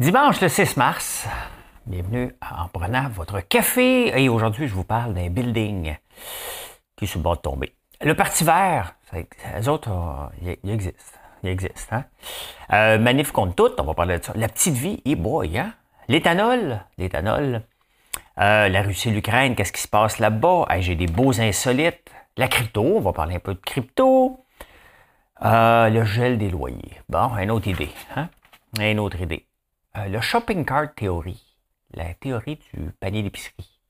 Dimanche le 6 mars, bienvenue en prenant votre café. Et aujourd'hui, je vous parle d'un building qui est sur le bord de tomber. Le Parti vert, les autres, euh, il existe. Il existe. Hein? Euh, manif contre tout, on va parler de ça. La petite vie, et boy, hein? L'éthanol, l'éthanol. Euh, la Russie, l'Ukraine, qu'est-ce qui se passe là-bas? J'ai des beaux insolites. La crypto, on va parler un peu de crypto. le gel des loyers. Bon, une autre idée. Hein? Une autre idée. Le shopping cart théorie. La théorie du panier d'épicerie.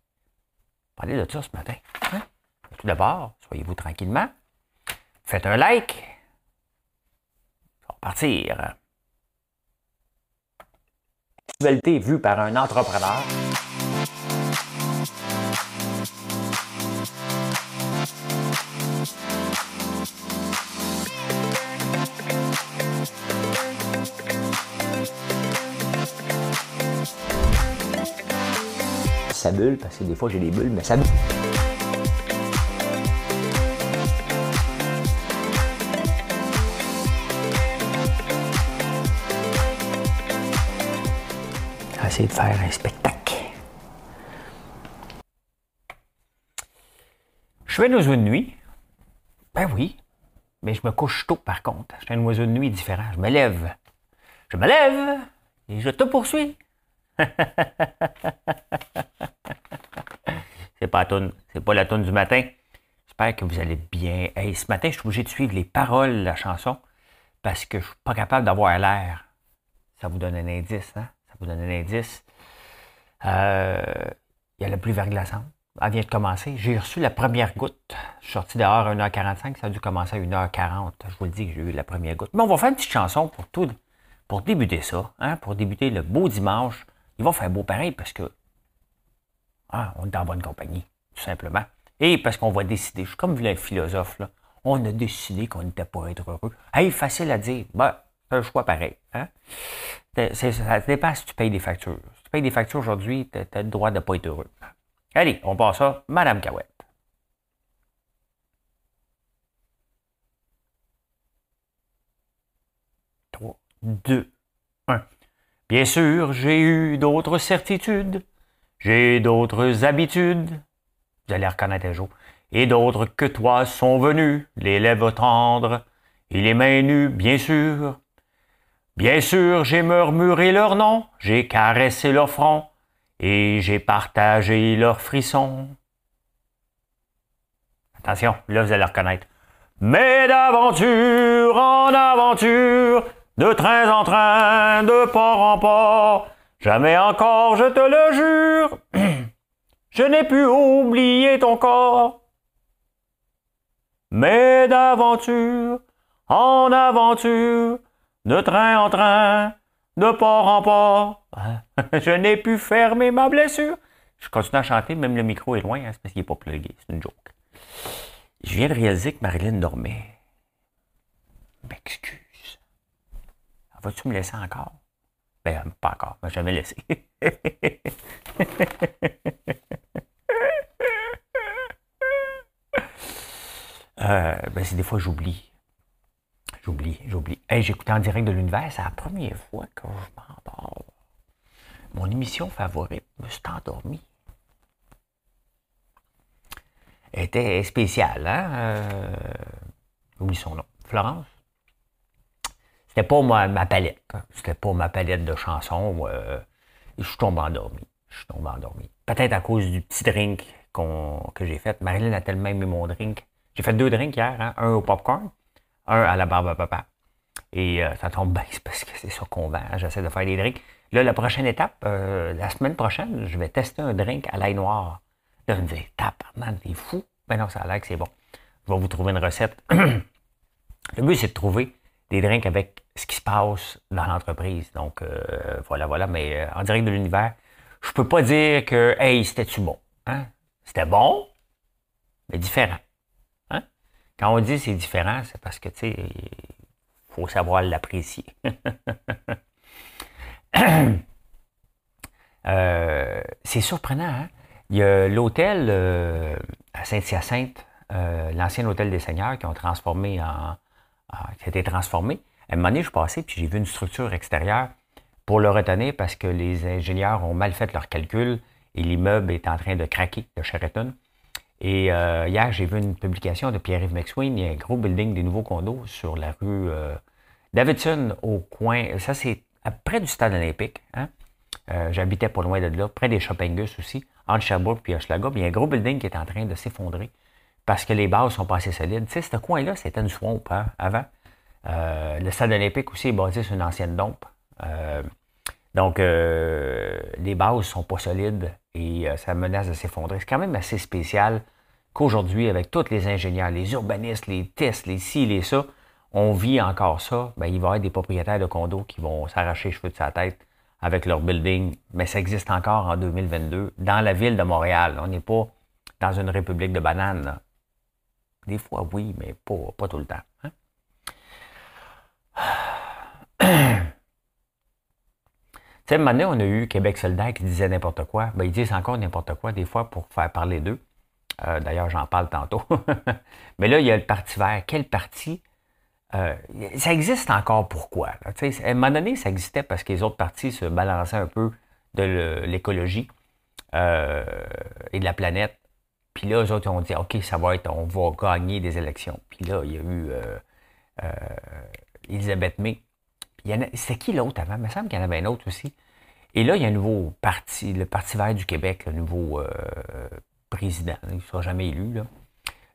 Parlez de ça ce matin. Hein? Tout d'abord, soyez-vous tranquillement. Faites un like. Ça va partir. Actualité vue par un entrepreneur. Ça bulle, parce que des fois j'ai des bulles, mais ça bulle. essayer de faire un spectacle. Je suis un oiseau de nuit. Ben oui. Mais je me couche tôt par contre. Je suis un oiseau de nuit différent. Je me lève. Je me lève et je te poursuis. c'est pas la c'est pas la tonne du matin. J'espère que vous allez bien. Hey, ce matin, je suis obligé de suivre les paroles de la chanson parce que je suis pas capable d'avoir l'air. Ça vous donne un indice, hein? vous donner un indice. Euh, il y a la pluie verglaçante. Elle vient de commencer. J'ai reçu la première goutte. Je suis sorti dehors à 1h45. Ça a dû commencer à 1h40. Je vous le dis que j'ai eu la première goutte. Mais on va faire une petite chanson pour tout, pour débuter ça. Hein, pour débuter le beau dimanche. Il va faire beau pareil parce que ah, on est en bonne compagnie, tout simplement. Et parce qu'on va décider. Je suis comme le philosophe, là. On a décidé qu'on n'était pas être heureux. Hey, facile à dire. Ben, c'est un choix pareil. Hein? Ça dépend si tu payes des factures. Si tu payes des factures aujourd'hui, tu as, le droit de ne pas être heureux. Allez, on passe ça. Madame Cahouette. 3, 2, 1. Bien sûr, j'ai eu d'autres certitudes. J'ai d'autres habitudes. Vous allez reconnaître un jour. Et d'autres que toi sont venus, les lèvres tendres et les mains nues, bien sûr. Bien sûr, j'ai murmuré leur nom, j'ai caressé leur front, et j'ai partagé leurs frissons. Attention, là vous allez reconnaître. Mais d'aventure en aventure, de train en train, de port en port, jamais encore, je te le jure, je n'ai pu oublier ton corps. Mais d'aventure en aventure, de train en train, de port en port. Je n'ai pu fermer ma blessure. Je continue à chanter, même le micro est loin, hein, c'est parce qu'il n'est pas plugué. C'est une joke. Je viens de réaliser que Marilyn dormait. M'excuse. Vas-tu me laisser encore? Ben, pas encore. Je jamais laissé. euh, ben, c'est des fois j'oublie. J'oublie, j'oublie. J'écoutais en direct de l'univers, c'est la première fois que je m'endors. Mon émission favorite, me suis endormi. Elle était spéciale, hein? Euh, son nom. Florence? C'était pas ma, ma palette. Hein. C'était pas ma palette de chansons. Euh, je suis tombé endormi. Je suis tombé endormi. Peut-être à cause du petit drink que j'ai fait. Marilyn a tellement aimé mon drink. J'ai fait deux drinks hier, hein? un au popcorn, un à la barbe à papa. Et euh, ça tombe bien, parce que c'est ça qu'on vend. J'essaie de faire des drinks. Là, la prochaine étape, euh, la semaine prochaine, je vais tester un drink à l'ail noir. Là, je me dis, man, t'es fou. Ben non, ça a l'air que c'est bon. Je vais vous trouver une recette. Le but, c'est de trouver des drinks avec ce qui se passe dans l'entreprise. Donc, euh, voilà, voilà. Mais en direct de l'univers, je peux pas dire que, hey, c'était-tu bon? Hein? C'était bon, mais différent. Quand on dit c'est différent, c'est parce que, tu sais, faut savoir l'apprécier. Euh, c'est surprenant, hein? Il y a l'hôtel euh, à Saint-Hyacinthe, euh, l'ancien hôtel des Seigneurs, qui ont transformé en, qui a été transformé. À un moment donné, je suis passé puis j'ai vu une structure extérieure pour le retenir parce que les ingénieurs ont mal fait leurs calculs et l'immeuble est en train de craquer de Sheraton. Et euh, hier, j'ai vu une publication de Pierre-Yves McSween. Il y a un gros building des nouveaux condos sur la rue euh, Davidson au coin. Ça, c'est près du stade olympique. Hein? Euh, j'habitais pas loin de là, près des Shoppingus aussi, entre Sherbrooke et Hochelaga. Il y a un gros building qui est en train de s'effondrer parce que les bases sont pas assez solides. Tu sais, ce coin-là, c'était une swamp hein, avant. le stade olympique aussi est basé sur une ancienne dompe. donc, les bases sont pas solides et ça menace de s'effondrer. C'est quand même assez spécial qu'aujourd'hui, avec tous les ingénieurs, les urbanistes, les tests, les ci, les ça, on vit encore ça, ben, il va y avoir des propriétaires de condos qui vont s'arracher les cheveux de sa tête avec leur building, mais ça existe encore en 2022 dans la ville de Montréal. On n'est pas dans une république de bananes. Des fois, oui, mais pas, tout le temps. Hein? Tu sais, donné, on a eu Québec soldat qui disait n'importe quoi. Ben, ils disent encore n'importe quoi, des fois, pour faire parler d'eux. Euh, d'ailleurs, j'en parle tantôt. mais là, il y a le Parti vert. Quel parti? Euh, ça existe encore pourquoi? à un moment donné, ça existait parce que les autres partis se balançaient un peu de l'écologie euh, et de la planète. Puis là, eux autres ont dit OK, ça va être, on va gagner des élections. Puis là, il y a eu euh, Elisabeth May. C'était qui l'autre avant? Il me semble qu'il y en avait un autre aussi. Et là, il y a un nouveau parti, le Parti vert du Québec, le nouveau président. Il ne sera jamais élu. Là.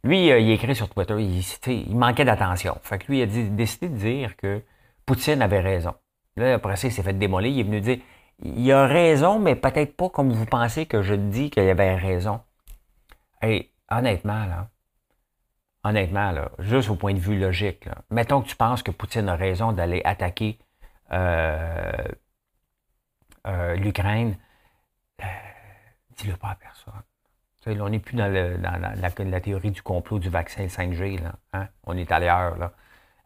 Lui, euh, il écrit sur Twitter, il, manquait d'attention. Fait que lui, il a décidé de dire que Poutine avait raison. Là, après ça, il s'est fait démolir. Il est venu dire il a raison, mais peut-être pas comme vous pensez que je dis qu'il avait raison. Honnêtement, honnêtement, juste au point de vue logique, mettons que tu penses que Poutine a raison d'aller attaquer euh, euh, l'Ukraine, dis-le pas à personne on n'est plus dans, la, théorie du complot du vaccin 5G. Hein. On est ailleurs.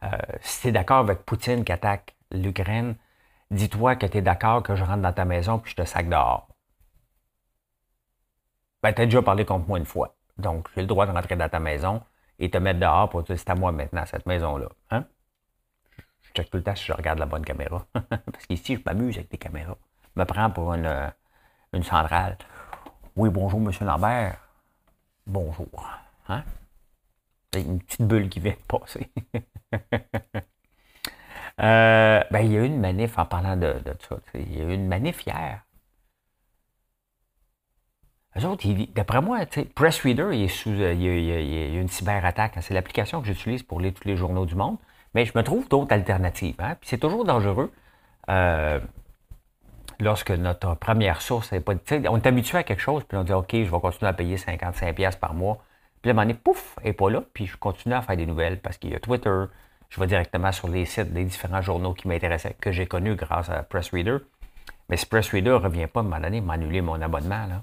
Euh, si tu es d'accord avec Poutine qui attaque l'Ukraine, dis-toi que tu es d'accord que je rentre dans ta maison puis je te sac dehors. Ben, tu as déjà parlé contre moi une fois. Donc, j'ai le droit de rentrer dans ta maison et te mettre dehors pour te dire c'est à moi maintenant, cette maison-là. Hein? Je check tout le temps si je regarde la bonne caméra. Parce qu'ici, je m'amuse avec des caméras. Je me prends pour une, une centrale. Oui, bonjour, Monsieur Lambert. Bonjour. Hein? A une petite bulle qui vient de passer. Euh, ben, il y a eu une manif en parlant de, ça. Il y a eu une manif hier. Eux autres, d'après moi, Press Reader, il, est sous, il, y a, une cyberattaque. C'est l'application que j'utilise pour lire tous les journaux du monde. Mais je me trouve d'autres alternatives. Hein? Puis c'est toujours dangereux. Euh, lorsque notre première source n'est pas. On est habitué à quelque chose, puis on dit OK, je vais continuer à payer 55$ par mois. Puis à un pouf, elle n'est pas là, puis je continue à faire des nouvelles parce qu'il y a Twitter. Je vais directement sur les sites des différents journaux qui m'intéressaient, que j'ai connus grâce à Press Reader. Mais si Press Reader ne revient pas à un moment donné, m'annuler mon abonnement, là,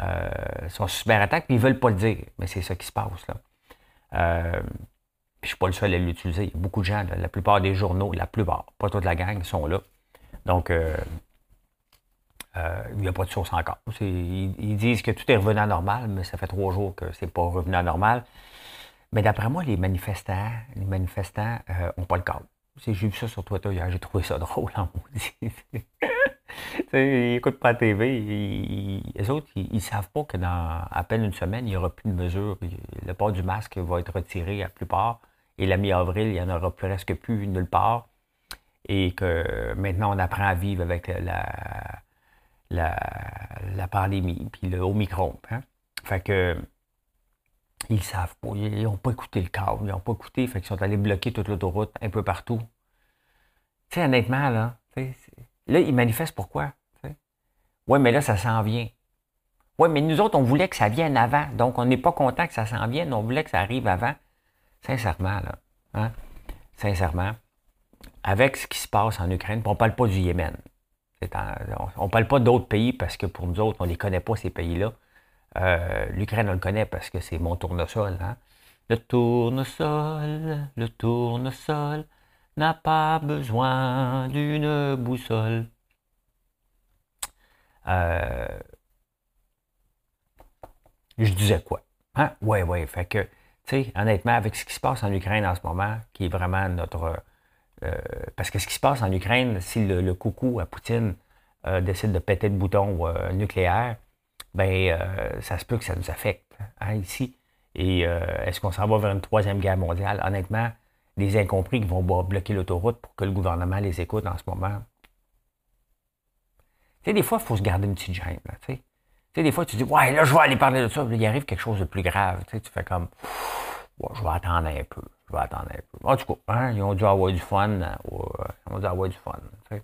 euh, ils sont super attaques, puis ils ne veulent pas le dire. Mais c'est ça qui se passe. Là. Euh, je ne suis pas le seul à l'utiliser. Il y a beaucoup de gens, la plupart des journaux, la plupart, pas toute la gang, sont là. Donc, euh, euh, il n'y a pas de source encore. Ils, disent que tout est revenu à normal, mais ça fait trois jours que c'est pas revenu à normal. Mais d'après moi, les manifestants, les manifestants n'ont pas le cadre. J'ai vu ça sur Twitter hier, j'ai trouvé ça drôle en ils n'écoutent pas la TV. les autres, ils ne savent pas que dans à peine une semaine, il n'y aura plus de mesures. Le port du masque va être retiré à la plupart. Et la mi-avril, il n'y en aura presque plus nulle part. Et que maintenant, on apprend à vivre avec la, la, pandémie, puis le Omicron. Hein? Fait que ils savent pas, ils n'ont pas écouté le cadre, ils n'ont pas écouté, fait qu'ils sont allés bloquer toute l'autoroute un peu partout. Tu sais, honnêtement, là, là, ils manifestent pourquoi? Oui, mais là, ça s'en vient. Oui, mais nous autres, on voulait que ça vienne avant. Donc, on n'est pas content que ça s'en vienne, on voulait que ça arrive avant. Sincèrement, là. Hein? Sincèrement. Avec ce qui se passe en Ukraine, on ne parle pas du Yémen on ne parle pas d'autres pays parce que pour nous autres, on ne les connaît pas, ces pays-là. Euh, L'Ukraine, on le connaît parce que c'est mon tournesol. Hein. Le tournesol, le tournesol n'a pas besoin d'une boussole. Euh, je disais quoi? Hein? Ouais, ouais. Fait que, tu sais, honnêtement, avec ce qui se passe en Ukraine en ce moment, qui est vraiment notre parce que ce qui se passe en Ukraine, si le, coucou à Poutine décide de péter le bouton nucléaire, ben ça se peut que ça nous affecte hein, ici. Et est-ce qu'on s'en va vers une troisième guerre mondiale? Honnêtement, des incompris qui vont bloquer l'autoroute pour que le gouvernement les écoute en ce moment. Tu sais, des fois, il faut se garder une petite gêne. tu sais. des fois, tu dis, ouais, là, je vais aller parler de ça. il arrive quelque chose de plus grave. Tu, tu fais comme, je vais attendre un peu. Je vais attendre un peu. En tout cas, hein, ils ont dû avoir du fun. Hein, ils ont dû avoir du fun. Tu sais.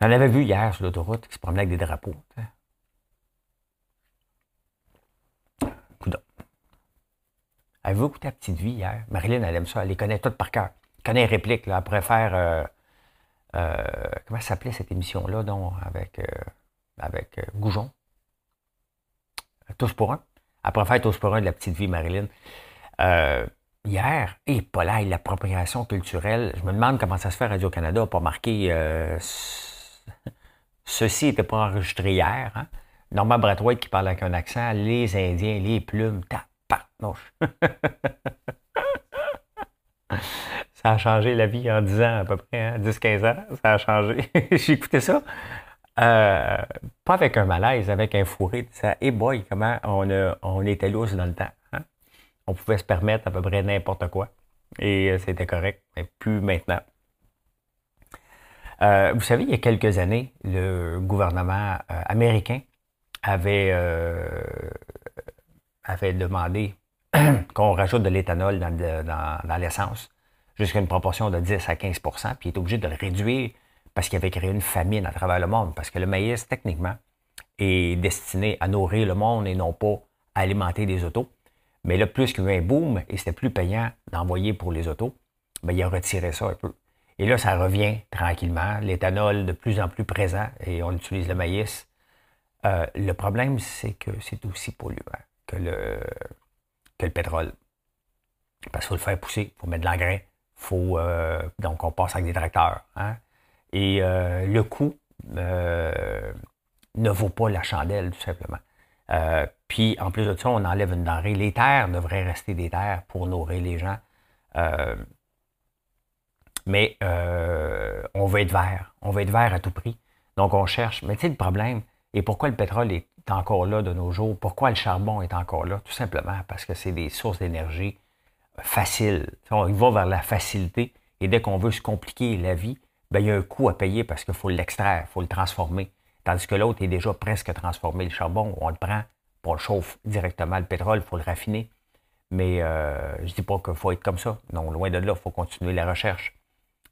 J'en avais vu hier sur l'autoroute qui se promenait avec des drapeaux. Tu sais. Avez-vous écouté la petite vie hier? Marilyn, elle aime ça. Elle les connaît toutes par cœur. Elle connaît les répliques. Là. Elle préfère. Euh, euh, comment s'appelait cette émission-là, donc, avec, euh, avec Goujon? Tous pour un. Elle préfère Tous pour un de la petite vie, Marilyn. hier, et pas là, l'appropriation culturelle. Je me demande comment ça se fait Radio-Canada n'a pas marqué. Ceci n'était pas enregistré hier. Hein? Norman qui parle avec un accent, les Indiens, les plumes, tap ça a changé la vie en 10 ans à peu près, 10-15 hein? ans, ça a changé. J'ai écouté ça. Euh, pas avec un malaise, avec un fourré. Ça, et boy, comment on, était lousse dans le temps. Hein? On pouvait se permettre à peu près n'importe quoi. Et euh, c'était correct, mais plus maintenant. Euh, vous savez, il y a quelques années, le gouvernement américain avait demandé qu'on rajoute de l'éthanol dans, l'essence jusqu'à une proportion de 10 à 15% puis il est obligé de le réduire parce qu'il avait créé une famine à travers le monde. Parce que le maïs, techniquement, est destiné à nourrir le monde et non pas à alimenter des autos. Mais là, plus qu'il y a eu un boom et c'était plus payant d'envoyer pour les autos, bien, il a retiré ça un peu. Et là, ça revient tranquillement. L'éthanol de plus en plus présent et on utilise le maïs. Euh, le problème, c'est que c'est aussi polluant que le, que le pétrole. Parce qu'il faut le faire pousser, il faut mettre de l'engrais, faut, euh, donc on passe avec des tracteurs. Hein. Et euh, le coût euh, ne vaut pas la chandelle, tout simplement. puis en plus de ça, on enlève une denrée. Les terres devraient rester des terres pour nourrir les gens. mais on veut être vert. On veut être vert à tout prix. Donc on cherche. Mais tu sais, le problème, et pourquoi le pétrole est encore là de nos jours? Pourquoi le charbon est encore là? Tout simplement parce que c'est des sources d'énergie faciles. On va vers la facilité et dès qu'on veut se compliquer la vie, ben, il y a un coût à payer parce qu'il faut l'extraire, il faut le transformer. Tandis que l'autre est déjà presque transformé. Le charbon, on le prend, on le chauffe directement. Le pétrole, il faut le raffiner. Mais euh, je ne dis pas qu'il faut être comme ça. Non, loin de là, il faut continuer la recherche.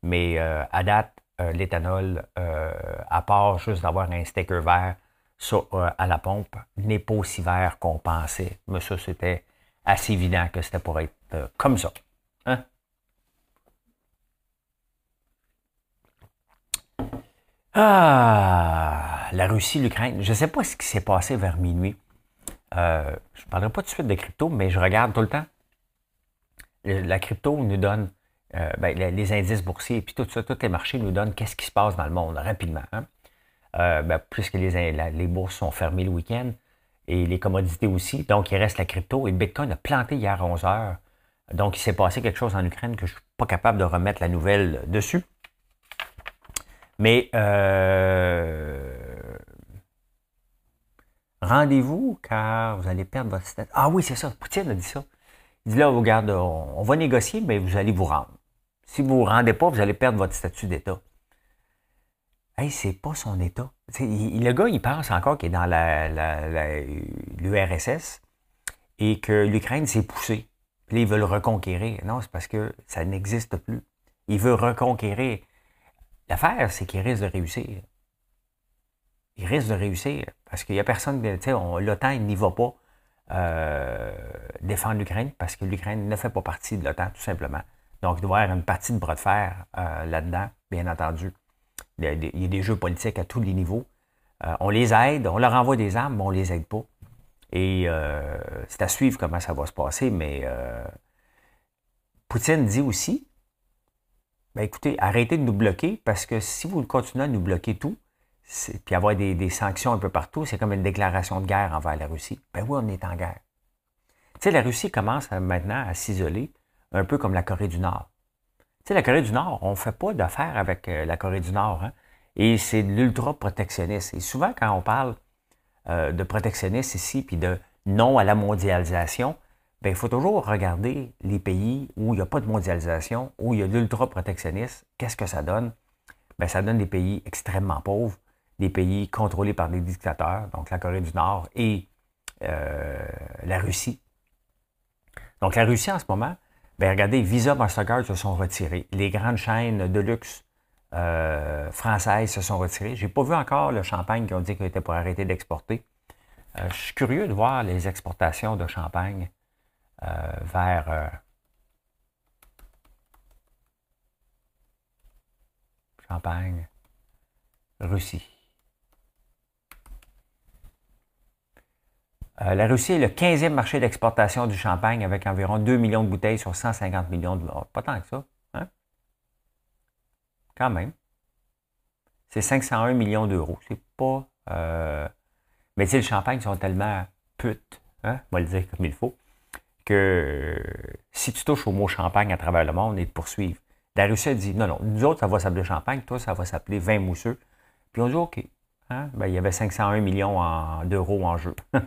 Mais euh, à date, euh, l'éthanol, à part juste d'avoir un sticker vert, à la pompe n'est pas aussi vert qu'on pensait. Mais ça, c'était assez évident que c'était pour être euh, comme ça. Hein? Ah, la Russie, l'Ukraine. Je ne sais pas ce qui s'est passé vers minuit. Euh, je ne parlerai pas tout de suite de crypto, mais je regarde tout le temps. La crypto nous donne ben, les indices boursiers et puis tout ça, tous les marchés nous donnent qu'est-ce qui se passe dans le monde rapidement. Hein? euh, ben, puisque les, les bourses sont fermées le week-end et les commodités aussi. Donc, il reste la crypto et le Bitcoin a planté hier à 11 heures. Donc, il s'est passé quelque chose en Ukraine que je ne suis pas capable de remettre la nouvelle dessus. Mais euh, rendez-vous car vous allez perdre votre statut. Ah oui, c'est ça. Poutine a dit ça. Il dit là, regarde, on, on va négocier, mais vous allez vous rendre. Si vous ne vous rendez pas, vous allez perdre votre statut d'État. Hey, c'est pas son État. le gars, il pense encore qu'il est dans l'URSS et que l'Ukraine s'est poussée. Puis là, ils veulent reconquérir. Non, c'est parce que ça n'existe plus. Il veut reconquérir. L'affaire, c'est qu'il risque de réussir. Il risque de réussir parce qu'il n'y a personne, tu sais, l'OTAN, il n'y va pas euh, défendre l'Ukraine parce que l'Ukraine ne fait pas partie de l'OTAN, tout simplement. Donc, il doit y avoir une partie de bras de fer euh, là-dedans, bien entendu. Il y, a des, jeux politiques à tous les niveaux. Euh, on les aide, on leur envoie des armes, mais on ne les aide pas. Et euh, c'est à suivre comment ça va se passer, mais euh, Poutine dit aussi, ben écoutez, arrêtez de nous bloquer parce que si vous continuez à nous bloquer tout, puis avoir des, des, sanctions un peu partout, c'est comme une déclaration de guerre envers la Russie. Ben oui, on est en guerre. Tu sais, la Russie commence maintenant à s'isoler, un peu comme la Corée du Nord. sais, la Corée du Nord, on ne fait pas d'affaires avec la Corée du Nord. Hein? Et c'est de l'ultra-protectionnisme. Et souvent, quand on parle de protectionnisme ici, puis de non à la mondialisation, ben, il faut toujours regarder les pays où il n'y a pas de mondialisation, où il y a de l'ultra-protectionnisme. Qu'est-ce que ça donne? Ben, ça donne des pays extrêmement pauvres, des pays contrôlés par des dictateurs, donc la Corée du Nord et euh, la Russie. Donc la Russie en ce moment, ben, regardez, Visa, Mastercard se sont retirés. Les grandes chaînes de luxe euh, françaises se sont retirées. Je n'ai pas vu encore le champagne qui ont dit qu'il était pour arrêter d'exporter. Euh, je suis curieux de voir les exportations de champagne euh, vers Champagne, Russie. La Russie est le 15e marché d'exportation du champagne avec environ 2 millions de bouteilles sur 150 millions de. Pas tant que ça. Quand même. C'est 501 millions d'euros. C'est pas. Mais tu sais, le champagne sont tellement putes, hein? on va le dire comme il faut, que si tu touches au mot champagne à travers le monde, ils te poursuivent. La Russie a dit non, non, nous autres, ça va s'appeler champagne, toi, ça va s'appeler vin mousseux. Puis on dit OK. Hein? Ben, il y avait 501 millions d'euros en jeu. euh,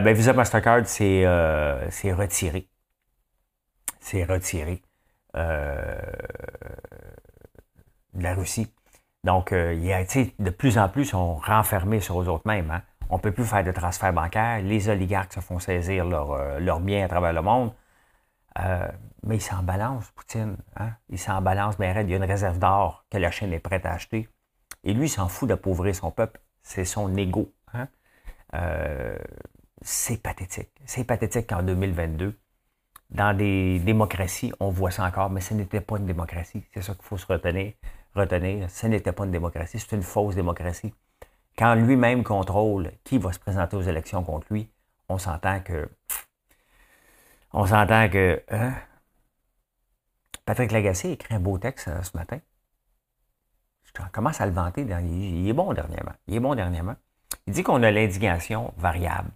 ben, Visa Mastercard, c'est euh, retiré. C'est retiré euh, de la Russie. Donc, euh, de plus en plus, on renfermés sur eux autres mêmes. Hein? On ne peut plus faire de transferts bancaires. Les oligarques se font saisir leurs euh, biens à travers le monde. Euh, mais ils s'en balancent, Poutine. Hein? Il s'en balance, mais il y a une réserve d'or que la Chine est prête à acheter. Et lui, il s'en fout d'appauvrir son peuple. C'est son ego. Hein? Euh, c'est pathétique. C'est pathétique qu'en 2022, dans des démocraties, on voit ça encore, mais ce n'était pas une démocratie. C'est ça qu'il faut se retenir. retenir. Ce n'était pas une démocratie, c'est une fausse démocratie quand lui-même contrôle qui va se présenter aux élections contre lui, on s'entend que. On s'entend que. Hein? Patrick Lagacé écrit un beau texte euh, ce matin. Je commence à le vanter. Il est bon dernièrement. Il est bon dernièrement. Il dit qu'on a l'indignation variable.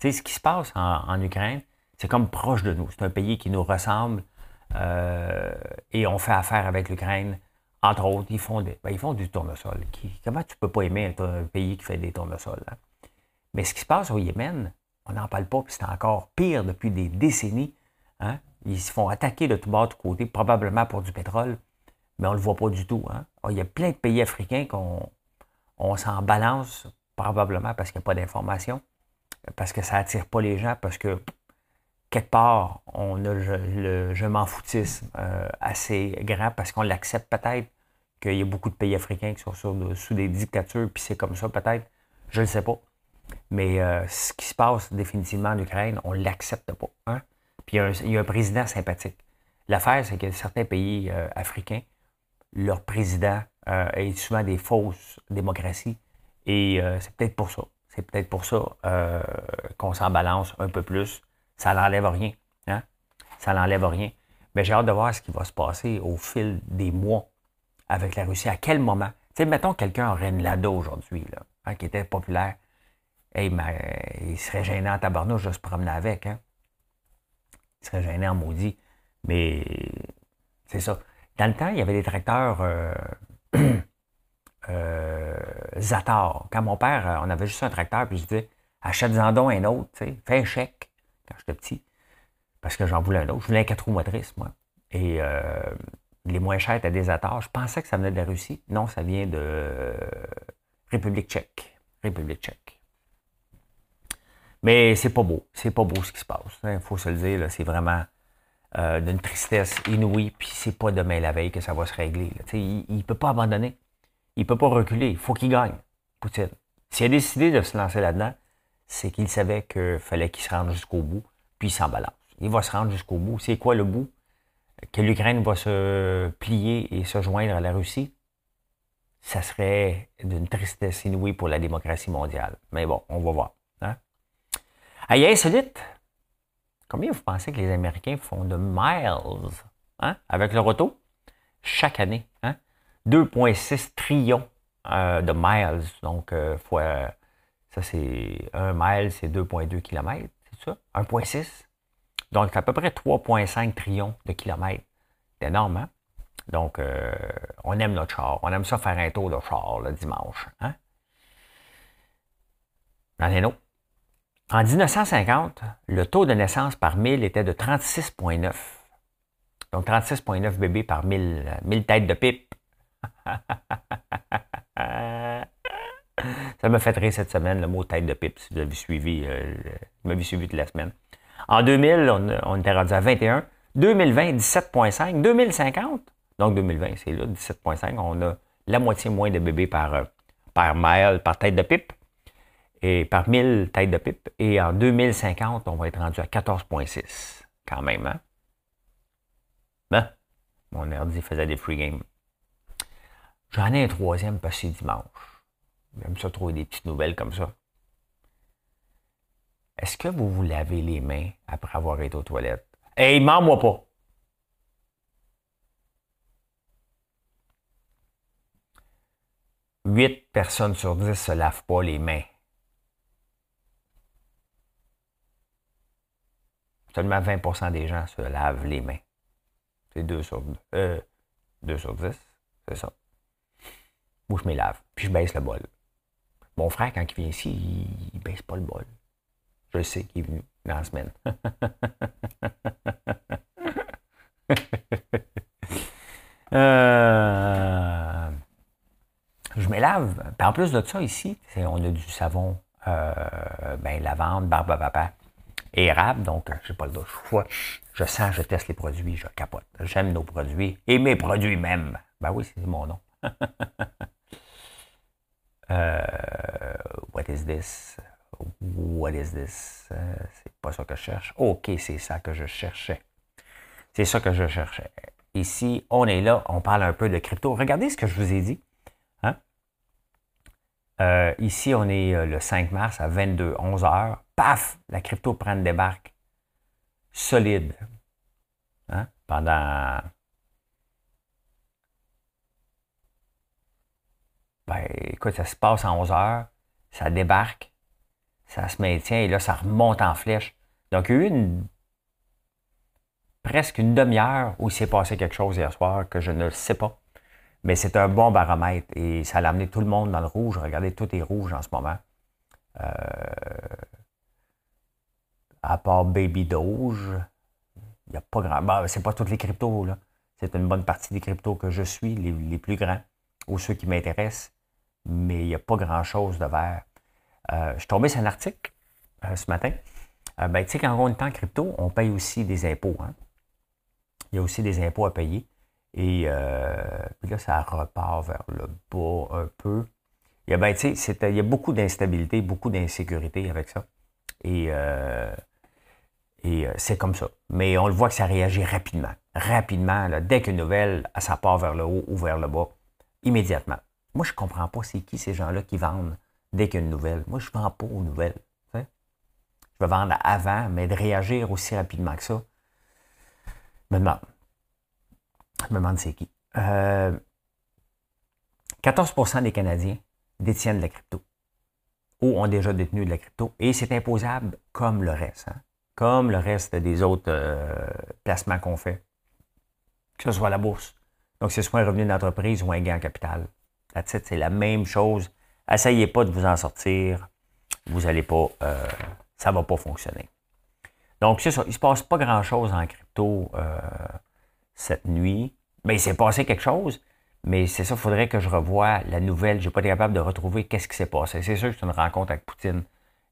Tu sais, ce qui se passe en, Ukraine, c'est comme proche de nous. C'est un pays qui nous ressemble euh, et on fait affaire avec l'Ukraine entre autres, ils font, ben, ils font du tournesol. comment tu peux pas aimer un, pays qui fait des tournesols? Hein? Mais ce qui se passe au Yémen, on n'en parle pas, puis c'est encore pire depuis des décennies. Hein? Ils se font attaquer de tout bas, de côté, probablement pour du pétrole, mais on ne le voit pas du tout. Hein? Ah, il y a plein de pays africains qu'on on, s'en balance, probablement parce qu'il n'y a pas d'information, parce que ça attire pas les gens, parce que quelque part, on a le, je m'en foutisme euh, assez grand parce qu'on l'accepte peut-être qu'il y a beaucoup de pays africains qui sont sous des dictatures, puis c'est comme ça peut-être. Je ne sais pas. Mais euh, ce qui se passe définitivement en Ukraine, on ne l'accepte pas. Hein. Puis il y, a un, président sympathique. L'affaire, c'est que certains pays euh, africains, leur président est souvent des fausses démocraties. Et c'est peut-être pour ça. C'est peut-être pour ça qu'on s'en balance un peu plus ça n'enlève rien. Hein? Ça n'enlève rien. Mais j'ai hâte de voir ce qui va se passer au fil des mois avec la Russie. À quel moment? Tu sais, mettons quelqu'un aurait une Lado aujourd'hui, là, hein, qui était populaire. Hey, il serait gênant à tabarnouche de se promener avec. Hein? Il serait gênant en maudit. Mais c'est ça. Dans le temps, il y avait des tracteurs euh, euh, Zatar. Quand mon père, euh, on avait juste un tracteur, puis je disais, achète-en un autre, fais un chèque j'étais petit, parce que j'en voulais un autre. Je voulais un 4 roues motrices, moi. Et euh, les moins chers étaient des attaches. Je pensais que ça venait de la Russie. Non, ça vient de République tchèque. République tchèque. Mais c'est pas beau. C'est pas beau ce qui se passe. Il faut se le dire. C'est vraiment euh, d'une tristesse inouïe. Puis c'est pas demain la veille que ça va se régler. Il ne peut pas abandonner. Il peut pas reculer. Il faut qu'il gagne, Poutine. S'il a décidé de se lancer là-dedans, c'est qu'il savait qu'il fallait qu'il se rende jusqu'au bout, puis il s'en balance. Il va se rendre jusqu'au bout. C'est quoi le bout? Que l'Ukraine va se plier et se joindre à la Russie? Ça serait d'une tristesse inouïe pour la démocratie mondiale. Mais bon, on va voir. Hein? Aïe, insolite! Combien vous pensez que les Américains font de miles hein, avec leur auto chaque année? Hein? 2,6 trillions euh, de miles, donc euh, ça, c'est un mile, c'est 2,2 km, c'est ça? 1,6. Donc, c'est à peu près 3,5 trillions de kilomètres. C'est énorme, hein? Donc, euh, on aime notre char. On aime ça faire un tour de char le dimanche. Dans En 1950, le taux de naissance par 1000 était de 36,9. Donc 36,9 bébés par 1000, 1000 têtes de pipe. Ça m'a fait rire cette semaine, le mot tête de pipe, si vous avez suivi, euh, m'avez suivi toute la semaine. En 2000, on, était rendu à 21. 2020, 17,5. 2050, donc 2020, c'est là, 17,5. On a la moitié moins de bébés par, euh, par mile, par tête de pipe, et par 1000 têtes de pipe. Et en 2050, on va être rendu à 14,6. Quand même, hein? Ben, mon ordi faisait des free games. J'en ai un troisième passé dimanche. J'aime ça trouver des petites nouvelles comme ça. Est-ce que vous vous lavez les mains après avoir été aux toilettes? Hey, mens-moi pas! Huit personnes sur dix se lavent pas les mains. Seulement 20% des gens se lavent les mains. C'est 2 sur, euh, 2 sur 10, c'est ça. Moi, je me lave, puis je baisse le bol. Mon frère, quand il vient ici, il, ne baisse pas le bol. Je sais qu'il est venu dans la semaine. euh, je me lave. en plus de ça, ici, on a du savon, euh, ben, lavande, barbe à papa érable, donc j'ai pas le choix. Je sens, je teste les produits, je capote. J'aime nos produits et mes produits même. Ben oui, c'est mon nom. Euh, what is this? What is this? Euh, c'est pas ça que je cherche. OK, c'est ça que je cherchais. C'est ça que je cherchais. Ici, on est là, on parle un peu de crypto. Regardez ce que je vous ai dit. Hein? ici, on est le 5 mars à 22, 11 heures paf, la crypto prend une débarque solide. Hein? Pendant. Ben, écoute, ça se passe en 11 heures, ça débarque, ça se maintient et là, ça remonte en flèche. Donc, il y a eu une, presque une demi-heure où il s'est passé quelque chose hier soir que je ne sais pas. Mais c'est un bon baromètre et ça a amené tout le monde dans le rouge. Regardez, tout est rouge en ce moment. Euh, à part Baby Doge, il n'y a pas grand. Ben, c'est pas toutes les cryptos, là. C'est une bonne partie des cryptos que je suis, les, plus grands, ou ceux qui m'intéressent, mais il n'y a pas grand-chose de vert. Euh, je suis tombé sur un article euh, ce matin. Euh, ben, tu sais, quand on est en crypto, on paye aussi des impôts. Hein. Il y a aussi des impôts à payer. Et puis là, ça repart vers le bas un peu. Il y a, ben, il y a beaucoup d'instabilité, beaucoup d'insécurité avec ça. Et c'est comme ça. Mais on le voit que ça réagit rapidement. Rapidement, dès qu'une nouvelle, ça part vers le haut ou vers le bas, immédiatement. Moi, je ne comprends pas c'est qui ces gens-là qui vendent dès qu'il y a une nouvelle. Moi, je ne vends pas aux nouvelles. Je vais vendre avant, mais de réagir aussi rapidement que ça, je me demande. Je me demande c'est qui. 14% euh, des Canadiens détiennent de la crypto ou ont déjà détenu de la crypto et c'est imposable comme le reste. Hein comme le reste des autres euh, placements qu'on fait, que ce soit la bourse. Donc, c'est soit un revenu d'entreprise ou un gain en capital. C'est la même chose. Essayez pas de vous en sortir. Vous allez pas, euh, ça va pas fonctionner. Donc, c'est ça. Il se passe pas grand-chose en crypto euh, cette nuit. Mais il s'est passé quelque chose. Mais c'est ça, il faudrait que je revoie la nouvelle. Je n'ai pas été capable de retrouver qu'est-ce qui s'est passé. C'est sûr que c'est une rencontre avec Poutine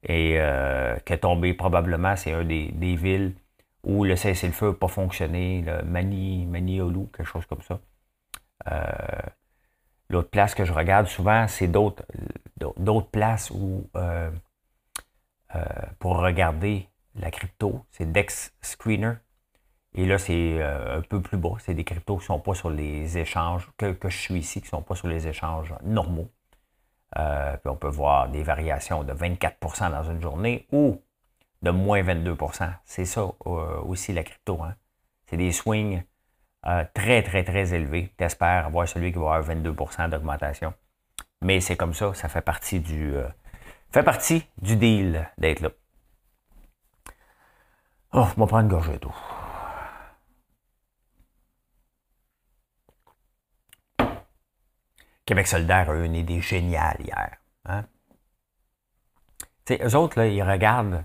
et euh, qui est tombé probablement, c'est un des, villes où le cessez-le-feu n'a pas fonctionné, le Mani, Maniolou, quelque chose comme ça. L'autre place que je regarde souvent, c'est d'autres, d'autres places où euh, pour regarder la crypto, c'est Dex Screener. Et là, c'est un peu plus bas. C'est des cryptos qui ne sont pas sur les échanges, que, je suis ici, qui ne sont pas sur les échanges normaux. Euh, puis on peut voir des variations de 24% dans une journée ou de moins 22% C'est ça euh, aussi la crypto. Hein. C'est des swings euh, très, très, très élevés. Tu espères avoir celui qui va avoir 22% d'augmentation. Mais c'est comme ça, ça fait partie du, fait partie du deal d'être là. Oh, je vais prendre une gorgée d'eau. Québec solidaire a eu une idée géniale hier. Hein? eux autres, ils regardent.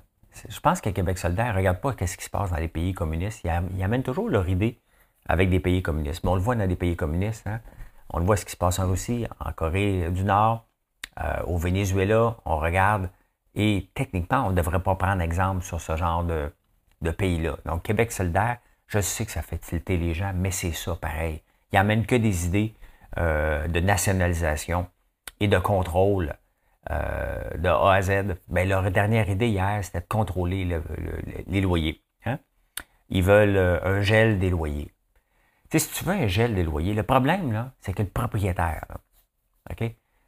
Je pense que Québec solidaire ne regarde pas ce qui se passe dans les pays communistes. Ils, amènent toujours leur idée avec des pays communistes. Mais on le voit dans des pays communistes. Hein? On le voit ce qui se passe en Russie, en Corée du Nord, euh, au Venezuela. On regarde. Et techniquement, on ne devrait pas prendre exemple sur ce genre de, de pays-là. Donc, Québec solidaire, je sais que ça fait tilter les gens, mais c'est ça pareil. Ils n'amènent que des idées euh, de nationalisation et de contrôle euh, de A à Z. Bien, leur dernière idée hier, c'était de contrôler les loyers. Hein. Ils veulent euh, un gel des loyers. Si tu veux un gel des loyers, le problème, là, c'est que le propriétaire?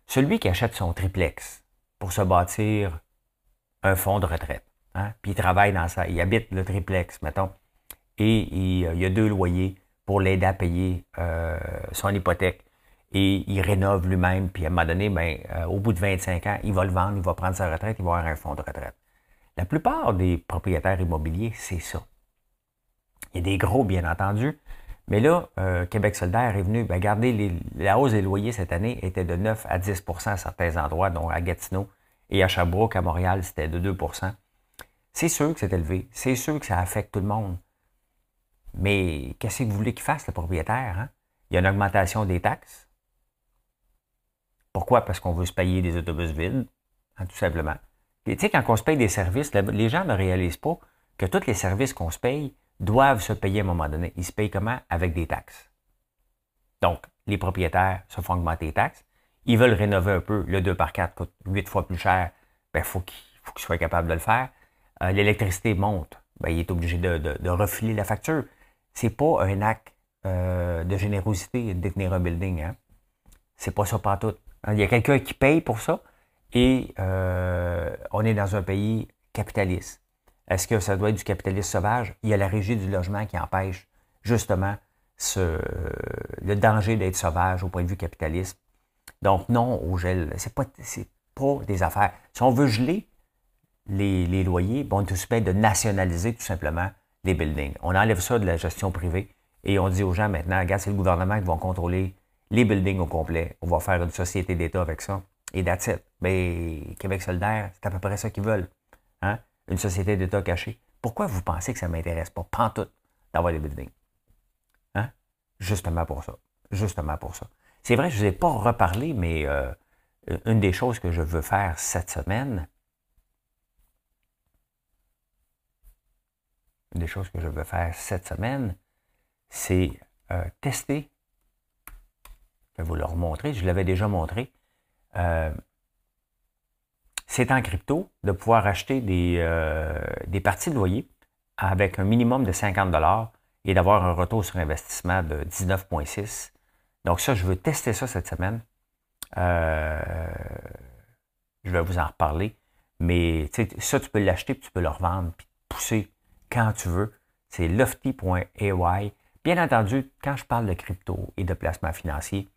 Celui qui achète son triplex pour se bâtir un fonds de retraite, hein, puis il travaille dans ça, il habite le triplex, mettons, et il, y a deux loyers pour l'aider à payer son hypothèque et il rénove lui-même, puis à un moment donné, ben, euh, au bout de 25 ans, il va le vendre, il va prendre sa retraite, il va avoir un fonds de retraite. La plupart des propriétaires immobiliers, c'est ça. Il y a des gros, bien entendu, mais là, euh, Québec solidaire est venu, ben, garder la hausse des loyers cette année était de 9 à 10% à certains endroits, dont à Gatineau et à Sherbrooke, à Montréal, c'était de 2% C'est sûr que c'est élevé, c'est sûr que ça affecte tout le monde. Mais qu'est-ce que vous voulez qu'il fasse, le propriétaire? Hein? Il y a une augmentation des taxes, pourquoi? Parce qu'on veut se payer des autobus vides, hein, tout simplement. tu sais, quand on se paye des services, les gens ne réalisent pas que tous les services qu'on se paye doivent se payer à un moment donné. Ils se payent comment? Avec des taxes. Donc, les propriétaires se font augmenter les taxes. Ils veulent rénover un peu. Le 2 par 4 coûte 8 fois plus cher. Il ben, faut qu'ils soient capables de le faire. Euh, l'électricité monte. Ben, il est obligé de, refiler la facture. C'est pas un acte euh, de générosité de détenir un building. Hein? C'est pas ça pas tout. Hein, il y a quelqu'un qui paye pour ça et euh, on est dans un pays capitaliste. Est-ce que ça doit être du capitalisme sauvage? Il y a la régie du logement qui empêche justement ce, le danger d'être sauvage au point de vue capitaliste. Donc non au gel, c'est pas, pas des affaires. Si on veut geler les, loyers, bon, on est aussi de nationaliser tout simplement les buildings. On enlève ça de la gestion privée et on dit aux gens maintenant, regarde, c'est le gouvernement qui va contrôler les buildings au complet. On va faire une société d'État avec ça. Et that's it. Mais Québec solidaire, c'est à peu près ça qu'ils veulent. Hein? Une société d'État cachée. Pourquoi vous pensez que ça ne m'intéresse pas, pantoute, d'avoir les buildings? Hein? Justement pour ça. Justement pour ça. C'est vrai, je ne vous ai pas reparlé, mais euh, une des choses que je veux faire cette semaine, une des choses que je veux faire cette semaine, c'est euh, tester je vais vous le remontrer, je l'avais déjà montré. Euh, c'est en crypto de pouvoir acheter des, euh, des parties de loyer avec un minimum de 50 et d'avoir un retour sur investissement de 19,6. Donc ça, je veux tester ça cette semaine. Euh, je vais vous en reparler. Mais ça, tu peux l'acheter, puis tu peux le revendre, puis pousser quand tu veux. C'est lofty.ay. Bien entendu, quand je parle de crypto et de placement financier,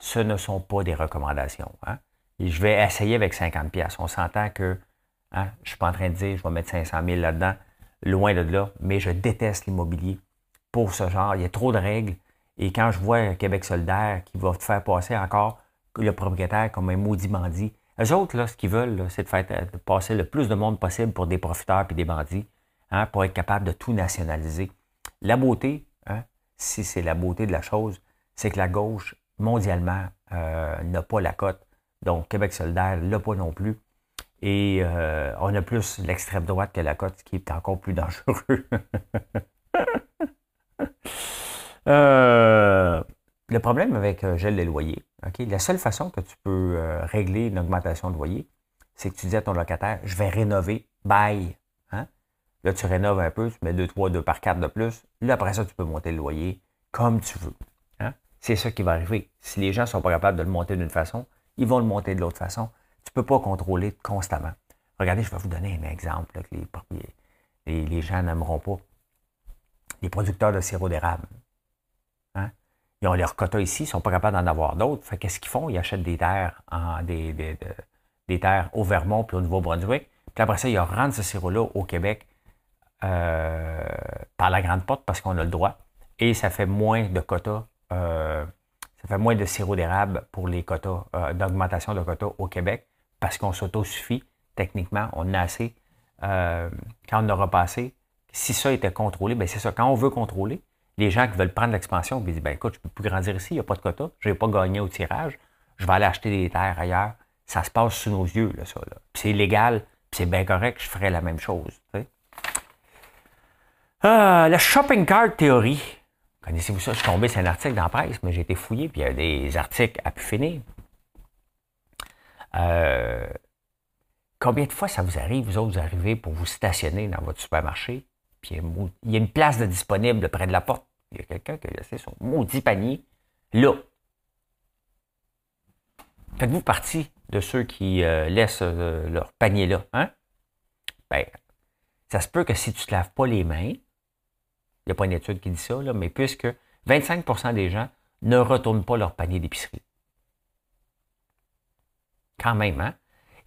ce ne sont pas des recommandations. Hein. Et je vais essayer avec 50 pièces. On s'entend que hein, je ne suis pas en train de dire je vais mettre 500 000 là-dedans, loin de là, mais je déteste l'immobilier pour ce genre. Il y a trop de règles. Et quand je vois Québec solidaire qui va te faire passer encore le propriétaire comme un maudit bandit, eux autres, là, ce qu'ils veulent, c'est de faire passer le plus de monde possible pour des profiteurs et des bandits, hein, pour être capable de tout nationaliser. La beauté, si c'est la beauté de la chose, c'est que la gauche mondialement euh, n'a pas la cote. Donc, Québec solidaire l'a pas non plus. Et euh, on a plus l'extrême droite que la cote, ce qui est encore plus dangereux. Euh, le problème avec gel des loyers, la seule façon que tu peux régler une augmentation de loyer, c'est que tu dis à ton locataire, je vais rénover, bye. Hein? Là, tu rénoves un peu, tu mets 2, 3, 2 par 4 de plus. Là, après ça, tu peux monter le loyer comme tu veux c'est ça qui va arriver. Si les gens ne sont pas capables de le monter d'une façon, ils vont le monter de l'autre façon. Tu ne peux pas contrôler constamment. Regardez, je vais vous donner un exemple que les, gens n'aimeront pas. Les producteurs de sirop d'érable. Hein? Ils ont leurs quotas ici, ils ne sont pas capables d'en avoir d'autres. Qu'est-ce qu'ils font? Ils achètent des terres, au Vermont puis au Nouveau-Brunswick. Puis après ça, ils rendent ce sirop-là au Québec par la grande porte parce qu'on a le droit. Et ça fait moins de quotas, ça fait moins de sirop d'érable pour les quotas, d'augmentation de quotas au Québec parce qu'on s'autosuffit. Techniquement, on a assez. quand on aura passé, si ça était contrôlé, bien c'est ça. Quand on veut contrôler, les gens qui veulent prendre l'expansion, ils disent, ben écoute, je ne peux plus grandir ici, il n'y a pas de quota, je n'ai pas gagné au tirage, je vais aller acheter des terres ailleurs. Ça se passe sous nos yeux, là, ça. Là. c'est légal, puis c'est bien correct, je ferais la même chose. Euh, la shopping cart théorie. Connaissez-vous ça? Je suis tombé sur un article dans la mais j'ai été fouillé, puis il y a des articles à pu finir. Euh, combien de fois ça vous arrive, vous autres, vous arrivez pour vous stationner dans votre supermarché, puis il y a une place de disponible près de la porte. Il y a quelqu'un qui a laissé son maudit panier là. Faites-vous partie de ceux qui euh, laissent euh, leur panier là, hein? Ben, ça se peut que si tu ne te laves pas les mains, il n'y a pas une étude qui dit ça, là, mais puisque 25% des gens ne retournent pas leur panier d'épicerie. Quand même, hein?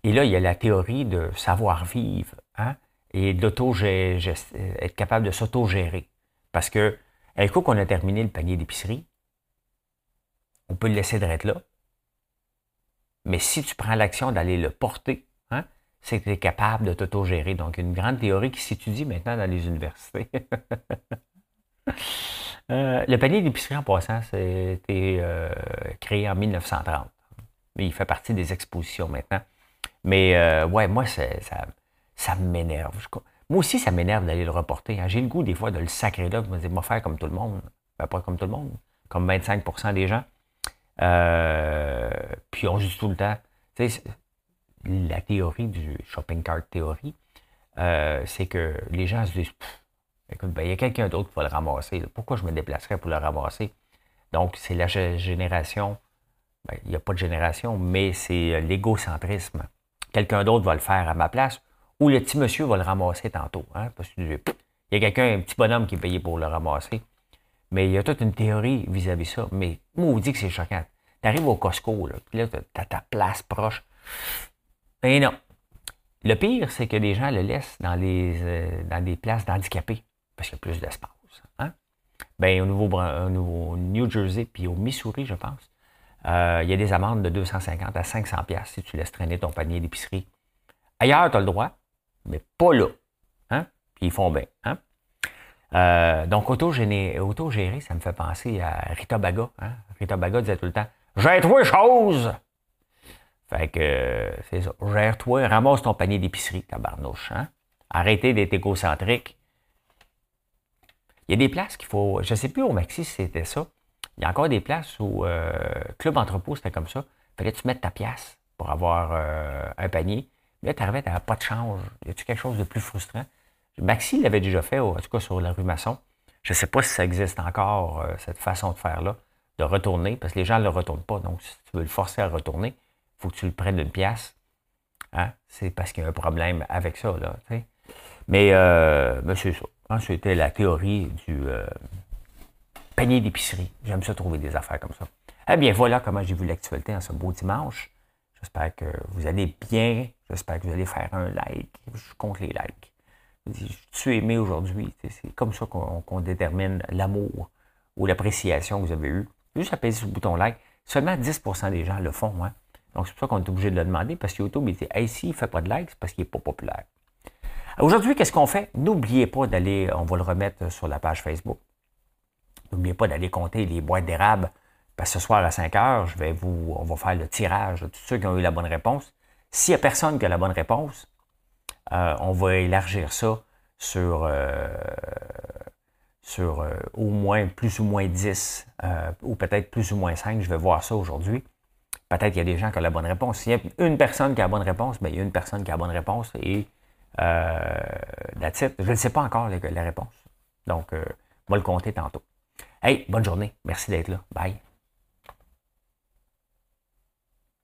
Et là, il y a la théorie de savoir-vivre, hein? et être capable de s'auto-gérer. Parce que, un coup qu'on a terminé le panier d'épicerie, on peut le laisser de là. Mais si tu prends l'action d'aller le porter, c'est que tu es capable de t'auto-gérer. Donc, une grande théorie qui s'étudie maintenant dans les universités. Euh, le panier d'épicerie, en passant, c'était euh, créé en 1930. Mais il fait partie des expositions maintenant. Mais, euh, ouais, moi, ça, ça m'énerve. Moi aussi, ça m'énerve d'aller le reporter. Hein. J'ai le goût des fois de le sacrer là, de me dire, faire comme tout le monde. Ben, pas comme tout le monde, comme 25% des gens. Puis on dit tout le temps, la théorie du shopping cart théorie, euh, c'est que les gens se disent, écoute, ben, il y a quelqu'un d'autre qui va le ramasser. Pourquoi je me déplacerais pour le ramasser? Donc, c'est la génération, ben, il n'y a pas de génération, mais c'est euh, l'égocentrisme. Quelqu'un d'autre va le faire à ma place ou le petit monsieur va le ramasser tantôt. Hein, parce qu'il y a quelqu'un, un petit bonhomme qui est payé pour le ramasser. Mais il y a toute une théorie vis-à-vis de ça. Mais moi, on dit que c'est choquant. Tu arrives au Costco, là, là, tu as ta place proche. Mais non. Le pire, c'est que les gens le laissent dans, euh, dans des places d'handicapés, parce qu'il y a plus d'espace. Hein? Ben, au, Nouveau, au New Jersey, puis au Missouri, je pense, euh, il y a des amendes de 250 à 500 pièces si tu laisses traîner ton panier d'épicerie. Ailleurs, tu as le droit, mais pas là. Hein? Puis ils font bien. Hein? Euh, donc, auto-gérer, ça me fait penser à Rita Baga. Hein? Rita Baga disait tout le temps Gère-toi les choses Fait que, c'est ça. Gère-toi, ramasse ton panier d'épicerie, tabarnouche. Hein? Arrêtez d'être égocentrique. Il y a des places qu'il faut. Je ne sais plus au Maxi si c'était ça. Il y a encore des places où euh, Club Entrepôt, c'était comme ça. Fallait que tu mettes ta pièce pour avoir euh, un panier. Là, tu arrivais, tu pas de change. Y a-tu quelque chose de plus frustrant? Maxi l'avait déjà fait, en tout cas sur la rue Masson. Je ne sais pas si ça existe encore, euh, cette façon de faire-là, de retourner, parce que les gens ne le retournent pas. Donc, si tu veux le forcer à retourner, faut que tu le prennes d'une pièce. Hein? C'est parce qu'il y a un problème avec ça. Là, mais, euh, c'est ça. Hein, c'était la théorie du euh, panier d'épicerie. J'aime ça trouver des affaires comme ça. Eh bien, voilà comment j'ai vu l'actualité en ce beau dimanche. J'espère que vous allez bien. J'espère que vous allez faire un like. Je compte les likes. Suis aimé aujourd'hui. C'est comme ça qu'on détermine l'amour ou l'appréciation que vous avez eue. Juste à sur le bouton like. Seulement 10% des gens le font. Hein? Donc, c'est pour ça qu'on est obligé de le demander parce que YouTube, il dit Hey, s'il ne fait pas de like, c'est parce qu'il n'est pas populaire. Aujourd'hui, qu'est-ce qu'on fait? N'oubliez pas d'aller, on va le remettre sur la page Facebook. N'oubliez pas d'aller compter les boîtes d'érable parce que ce soir à 5 heures, je vais vous, on va faire le tirage de tous ceux qui ont eu la bonne réponse. S'il n'y a personne qui a la bonne réponse, euh, on va élargir ça sur, euh, sur euh, au moins plus ou moins 10 ou peut-être plus ou moins 5. Je vais voir ça aujourd'hui. Peut-être qu'il y a des gens qui ont la bonne réponse. S'il y a une personne qui a la bonne réponse, bien, il y a une personne qui a la bonne réponse et la titre, je ne sais pas encore la, réponse. Donc, on va le compter tantôt. Hey, bonne journée. Merci d'être là. Bye.